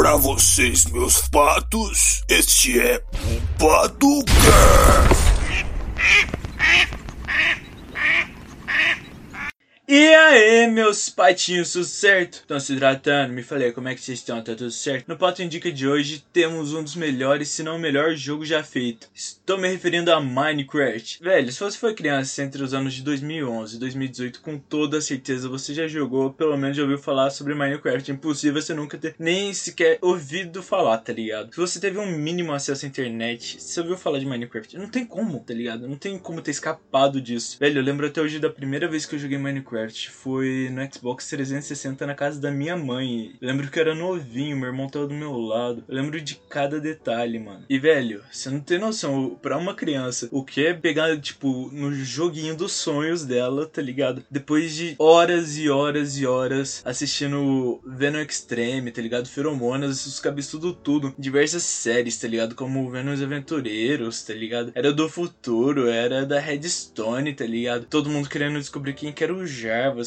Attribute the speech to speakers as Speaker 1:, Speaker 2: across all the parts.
Speaker 1: Pra vocês, meus patos, este é o Paducast.
Speaker 2: E aí, meus patinhos, tudo certo? Estão se hidratando? Me falei, como é que vocês estão? Tá tudo certo? No Pato Indica de hoje temos um dos melhores, se não o melhor jogo já feito. Estou me referindo a Minecraft. Velho, se você foi criança entre os anos de 2011 e 2018, com toda certeza você já jogou, pelo menos já ouviu falar sobre Minecraft. É impossível você nunca ter nem sequer ouvido falar, tá ligado? Se você teve um mínimo acesso à internet, você ouviu falar de Minecraft. Não tem como, tá ligado? Não tem como ter escapado disso. Velho, eu lembro até hoje da primeira vez que eu joguei Minecraft foi no Xbox 360 na casa da minha mãe. Eu lembro que eu era novinho, meu irmão tava do meu lado. Eu lembro de cada detalhe, mano. E velho, você não tem noção, pra uma criança, o que é pegar, tipo, no joguinho dos sonhos dela, tá ligado? Depois de horas e horas e horas assistindo Venom Extreme, tá ligado? Feromonas, os cabeçudo tudo. Diversas séries, tá ligado? Como Venom os Aventureiros, tá ligado? Era do futuro, era da Redstone, tá ligado? Todo mundo querendo descobrir quem que era o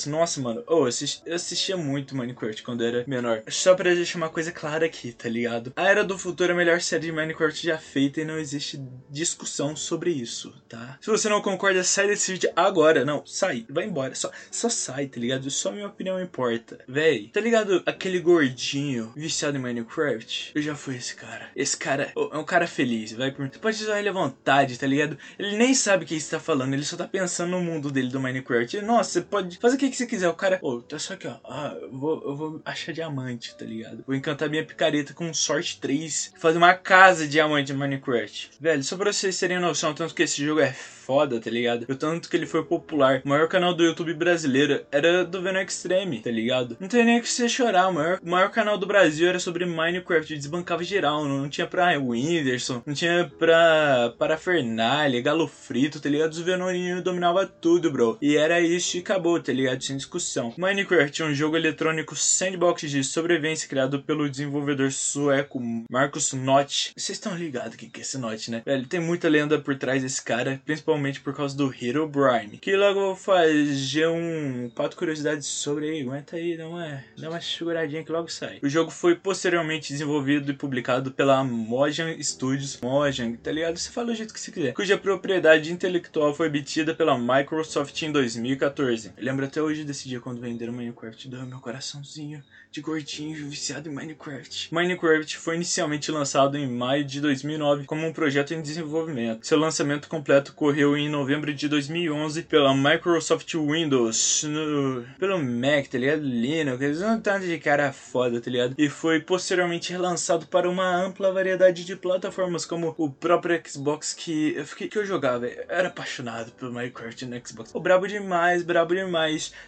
Speaker 2: Nossa, mano. Oh, eu, assisti, eu assistia muito Minecraft quando era menor. Só pra deixar uma coisa clara aqui, tá ligado? A Era do Futuro é a melhor série de Minecraft já feita e não existe discussão sobre isso, tá? Se você não concorda, sai desse vídeo agora. Não, sai. Vai embora. Só, só sai, tá ligado? Só minha opinião importa. Véi, tá ligado? Aquele gordinho viciado em Minecraft? Eu já fui esse cara. Esse cara oh, é um cara feliz. Vai por... Você pode usar ele à vontade, tá ligado? Ele nem sabe o que está falando. Ele só tá pensando no mundo dele do Minecraft. Nossa, você pode fazer o que, que você quiser. O cara, ô, oh, tá só aqui, ó. Ah, eu vou, eu vou achar diamante, tá ligado? Vou encantar minha picareta com sorte 3. Fazer uma casa de diamante em Minecraft. Velho, só pra vocês terem noção, tanto que esse jogo é foda, tá ligado? O tanto que ele foi popular. O maior canal do YouTube brasileiro era do Venom Extreme, tá ligado? Não tem nem que você chorar. O maior, o maior canal do Brasil era sobre Minecraft. Desbancava geral. Não, não tinha pra Whindersson. Não tinha pra Parafernália, Galo Frito, tá ligado? Os Venoninhos dominava tudo, bro. E era isso e acabou, tá ligado? Sem discussão. Minecraft é um jogo eletrônico sandbox de sobrevivência criado pelo desenvolvedor sueco Marcus Nott. Vocês estão ligados o que, que é esse Nott, né? Velho, tem muita lenda por trás desse cara, principalmente por causa do Hero Brine. Que logo vou fazer um quatro curiosidades sobre aí. Aguenta aí, dá uma, dá uma seguradinha que logo sai. O jogo foi posteriormente desenvolvido e publicado pela Mojang Studios. Mojang, tá ligado? Você fala do jeito que você quiser. Cuja propriedade intelectual foi obtida pela Microsoft em 2014. Eu lembro até hoje desse dia quando venderam Minecraft. Deu meu coraçãozinho de gordinho viciado em Minecraft. Minecraft foi inicialmente lançado em maio de 2009 como um projeto em desenvolvimento. Seu lançamento completo ocorreu em novembro de 2011 pela Microsoft Windows, no, pelo Mac, tá ligado? Linux, um tanto de cara foda, tá ligado? E foi posteriormente relançado para uma ampla variedade de plataformas, como o próprio Xbox que eu, fiquei, que eu jogava. Eu era apaixonado pelo Minecraft no Xbox. O brabo demais, brabo demais.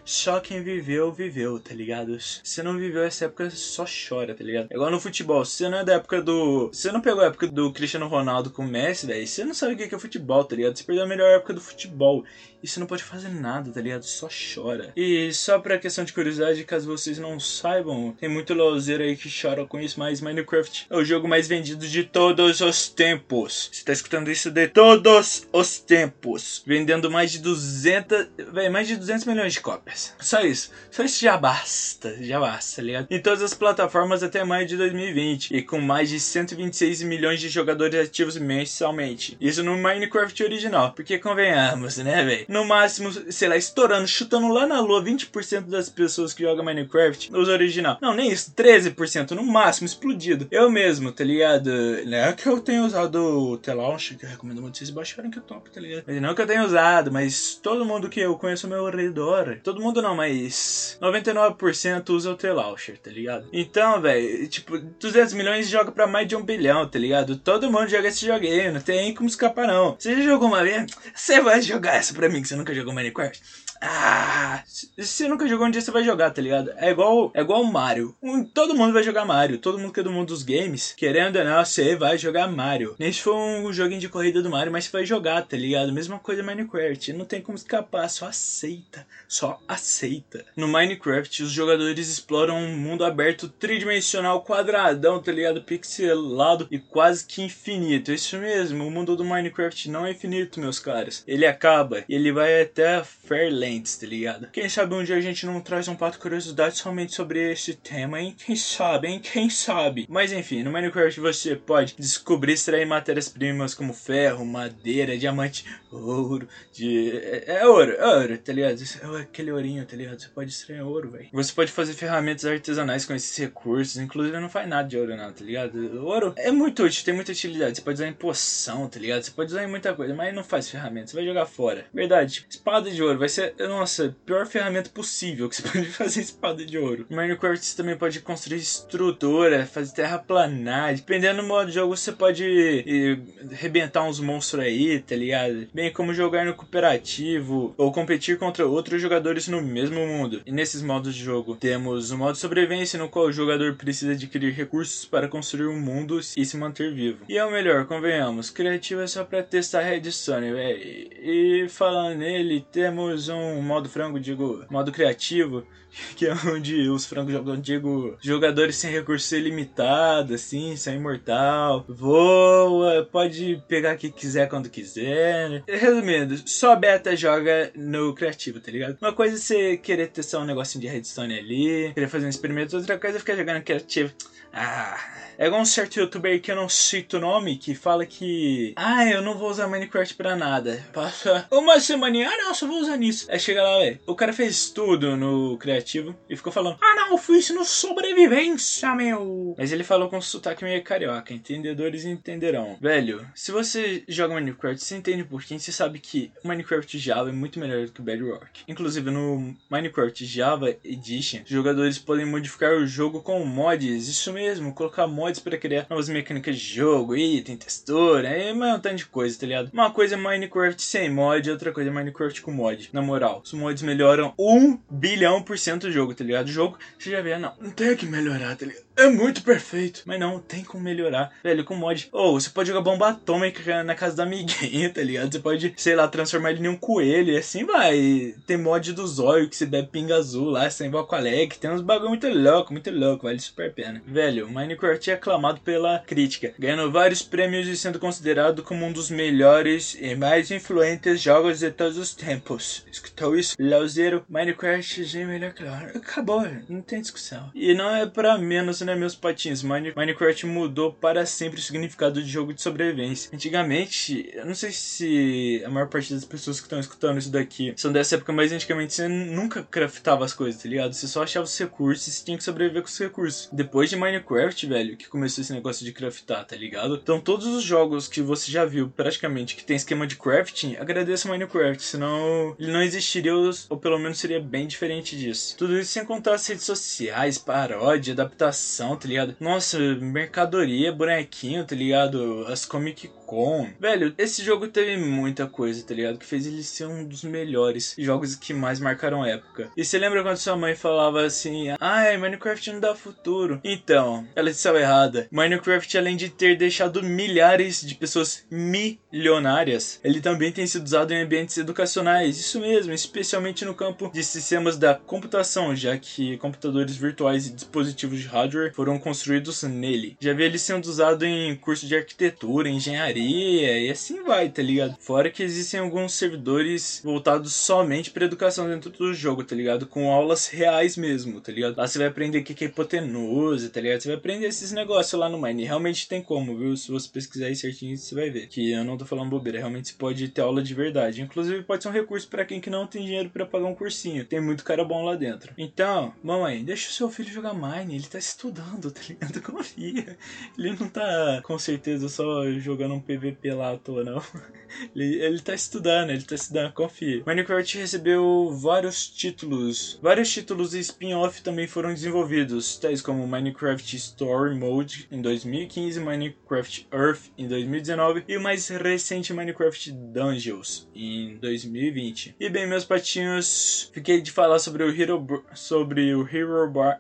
Speaker 2: Só quem viveu, viveu, tá ligado? Se não viveu essa época, só chora, tá ligado? É igual no futebol. Se você não é da época do. Você não pegou a época do Cristiano Ronaldo com o Messi, velho. Você não sabe o que é futebol, tá ligado? Você perdeu a melhor época do futebol. E você não pode fazer nada, tá ligado? Só chora. E só pra questão de curiosidade, caso vocês não saibam, tem muito lozeiro aí que chora com isso, mas Minecraft é o jogo mais vendido de todos os tempos. Você tá escutando isso de todos os tempos. Vendendo mais de 200. Véi, mais de 200 milhões de cópias. Só isso. Só isso já basta. Já basta, tá ligado? Em todas as plataformas até maio de 2020. E com mais de 126 milhões de jogadores ativos mensalmente. Isso no Minecraft original. Porque convenhamos, né, velho? No máximo, sei lá, estourando, chutando lá na lua 20% das pessoas que jogam Minecraft usa original. Não, nem isso, 13% no máximo, explodido. Eu mesmo, tá ligado? Não é que eu tenho usado o T-Launch, que eu recomendo muito vocês baixarem que é top, tá ligado? Mas não que eu tenha usado, mas todo mundo que eu conheço ao meu redor, todo mundo não, mas 99% usa o T-Launcher, tá ligado? Então, velho, tipo, 200 milhões joga pra mais de um bilhão, tá ligado? Todo mundo joga esse joguinho, não tem como escapar não. Você já jogou uma vez? Você vai jogar essa pra mim que você nunca jogou Minecraft? Ah, você nunca jogou um dia você vai jogar, tá ligado? É igual, é igual Mario. Um, todo mundo vai jogar Mario. Todo mundo que é do mundo dos games, querendo ou não, você vai jogar Mario. Nem se for um joguinho de corrida do Mario, mas você vai jogar, tá ligado? Mesma coisa Minecraft. Não tem como escapar, só aceita. Só aceita. No Minecraft, os jogadores exploram um mundo aberto tridimensional quadradão, tá ligado? Pixelado e quase que infinito. Isso mesmo, o mundo do Minecraft não é infinito, meus caras. Ele acaba. Ele vai até Fairlane excelentes, tá ligado? Quem sabe um dia a gente não traz um pato curiosidade somente sobre esse tema, hein? Quem sabe, hein? Quem sabe? Mas enfim, no Minecraft você pode descobrir extrair matérias-primas como ferro, madeira, diamante, ouro, de... É, é ouro, é ouro, tá ligado? É aquele ourinho, tá ligado? Você pode extrair ouro, velho. Você pode fazer ferramentas artesanais com esses recursos, inclusive não faz nada de ouro não, tá ligado? Ouro é muito útil, tem muita utilidade. Você pode usar em poção, tá ligado? Você pode usar em muita coisa, mas não faz ferramenta, você vai jogar fora. Verdade, espada de ouro vai ser, nossa, pior ferramenta possível que você pode fazer espada de ouro. Minecraft você também pode construir estrutura, fazer terraplanagem. Dependendo do modo de jogo, você pode e, rebentar uns monstros aí, tá ligado? Bem como jogar no cooperativo ou competir contra outros jogadores no mesmo mundo. E nesses modos de jogo, temos o modo sobrevivência, no qual o jogador precisa adquirir recursos para construir um mundo e se manter vivo. E é o melhor, convenhamos, criativo é só pra testar a Redstone, velho. E falando nele, temos um modo frango, digo, modo criativo, que é onde os frangos jogam, digo, jogadores sem recurso ilimitado, assim, são imortal, voa, pode pegar o que quiser quando quiser. Resumindo, só beta joga no criativo, tá ligado? Uma coisa é você querer testar um negocinho de redstone ali, querer fazer um experimento, outra coisa é ficar jogando criativo. Ah, é igual um certo youtuber que eu não cito o nome, que fala que. Ah, eu não vou usar Minecraft pra nada. Passa uma semana ah não, só vou usar nisso. Aí chega lá, velho. O cara fez tudo no criativo e ficou falando: Ah não, eu fiz isso no sobrevivência, meu. Mas ele falou com um sotaque meio carioca. Entendedores entenderão. Velho, se você joga Minecraft, você entende por quê? Você sabe que Minecraft Java é muito melhor do que o Bedrock. Inclusive no Minecraft Java Edition, jogadores podem modificar o jogo com mods. Isso mesmo, colocar mods para criar novas mecânicas de jogo, item, textura, é um tanto de coisa, tá ligado? Uma coisa é Minecraft sem mod, outra coisa é Minecraft com mod. Na moral, os mods melhoram 1 bilhão por cento do jogo, tá ligado? O jogo, você já vê, não, não tem que melhorar, tá ligado? É muito perfeito. Mas não, tem como melhorar. Velho, com mod. Ou oh, você pode jogar bomba atômica na casa da amiguinha, tá ligado? Você pode, sei lá, transformar ele em um coelho e assim vai. Tem mod do zóio que você bebe pinga azul lá, sem Valcoalec. Tem uns bagulho muito louco, muito louco, vale super pena. Velho, Minecraft é aclamado pela crítica, ganhando vários prêmios e sendo considerado como um dos melhores e mais influentes jogos de todos os tempos. Escutou isso? Lauzeiro, Minecraft é melhor, claro. Acabou, não tem discussão. E não é pra menos né, meus patinhos? Minecraft mudou para sempre o significado de jogo de sobrevivência. Antigamente, eu não sei se a maior parte das pessoas que estão escutando isso daqui são dessa época, mas antigamente você nunca craftava as coisas, tá ligado? Você só achava os recursos e você tinha que sobreviver com os recursos. Depois de Minecraft, velho, que começou esse negócio de craftar, tá ligado? Então todos os jogos que você já viu, praticamente, que tem esquema de crafting, agradeça Minecraft, senão ele não existiria, ou pelo menos seria bem diferente disso. Tudo isso sem contar as redes sociais, paródia, adaptação tá ligado? Nossa, mercadoria, bonequinho, tá ligado? As Comic Con. Velho, esse jogo teve muita coisa, tá ligado? Que fez ele ser um dos melhores jogos que mais marcaram a época. E você lembra quando sua mãe falava assim: Ai, Minecraft não dá futuro? Então, ela estava errada. Minecraft, além de ter deixado milhares de pessoas milionárias, ele também tem sido usado em ambientes educacionais. Isso mesmo, especialmente no campo de sistemas da computação, já que computadores virtuais e dispositivos de hardware software foram construídos nele. Já vi ele sendo usado em curso de arquitetura, engenharia e assim vai, tá ligado? Fora que existem alguns servidores voltados somente para educação dentro do jogo, tá ligado? Com aulas reais mesmo, tá ligado? Lá você vai aprender o que é hipotenusa, tá ligado? Você vai aprender esses negócios lá no Mine. Realmente tem como, viu? Se você pesquisar aí certinho, você vai ver. Que eu não tô falando bobeira, realmente você pode ter aula de verdade. Inclusive, pode ser um recurso para quem que não tem dinheiro para pagar um cursinho. Tem muito cara bom lá dentro. Então, mamãe, deixa o seu filho jogar Mine, ele tá estudando tá ligado? Confia. Ele não tá com certeza só jogando um PVP lá à toa, não. Ele, ele tá estudando, ele tá estudando, confia. Minecraft recebeu vários títulos. Vários títulos e spin-off também foram desenvolvidos, tais como Minecraft Story Mode em 2015, Minecraft Earth em 2019 e o mais recente Minecraft Dungeons em 2020. E bem, meus patinhos, fiquei de falar sobre o Hero sobre o Hero Bar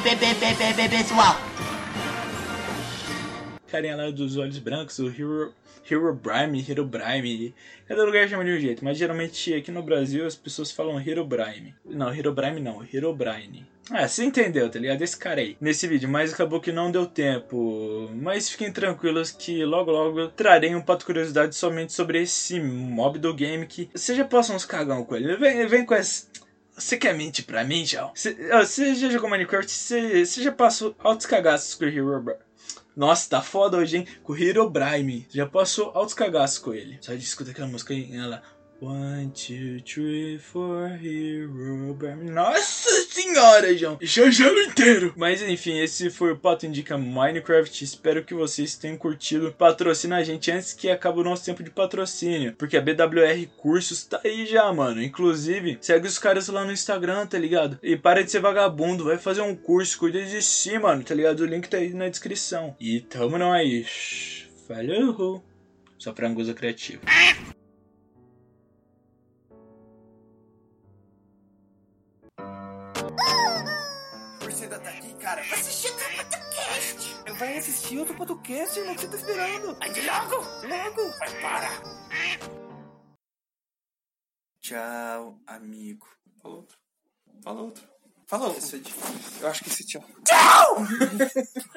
Speaker 3: pessoal.
Speaker 2: carinha lá dos olhos brancos, o Hero, Hero Brime, Hero Brime. Cada lugar chama de um jeito, mas geralmente aqui no Brasil as pessoas falam Hero Brime. Não, Hero Brime não, Hero Brine. Ah, você entendeu, tá ligado? Esse cara aí. Nesse vídeo, mas acabou que não deu tempo. Mas fiquem tranquilos que logo logo trarei um pato curiosidade somente sobre esse mob do game que você já passa uns cagão com ele. Vem, vem com essa. Você quer mentir pra mim, João? Você já jogou Minecraft? Você já passou altos cagaços com o Hero Brime? Nossa, tá foda hoje, hein? Com o Hero Brime. Já passou altos cagaços com ele. Só escuta aquela música aí, ela. One, two, three, four, hero burn. Nossa senhora, João! Já gelo inteiro! Mas enfim, esse foi o Pato Indica Minecraft. Espero que vocês tenham curtido. Patrocina a gente antes que acabe o nosso tempo de patrocínio. Porque a BWR Cursos tá aí já, mano. Inclusive, segue os caras lá no Instagram, tá ligado? E para de ser vagabundo, vai fazer um curso, cuida de si, mano, tá ligado? O link tá aí na descrição. E tamo nós. Falou! Só frangosa criativa.
Speaker 1: Você tá aqui, cara? Vai assistir outro podcast.
Speaker 3: Vai assistir outro podcast, irmão. O que você tá esperando?
Speaker 1: Ande logo.
Speaker 3: Logo.
Speaker 1: Mas para.
Speaker 3: Tchau, amigo.
Speaker 1: Fala outro. Fala outro.
Speaker 3: Fala outro. Eu acho que esse tchau.
Speaker 1: Tchau!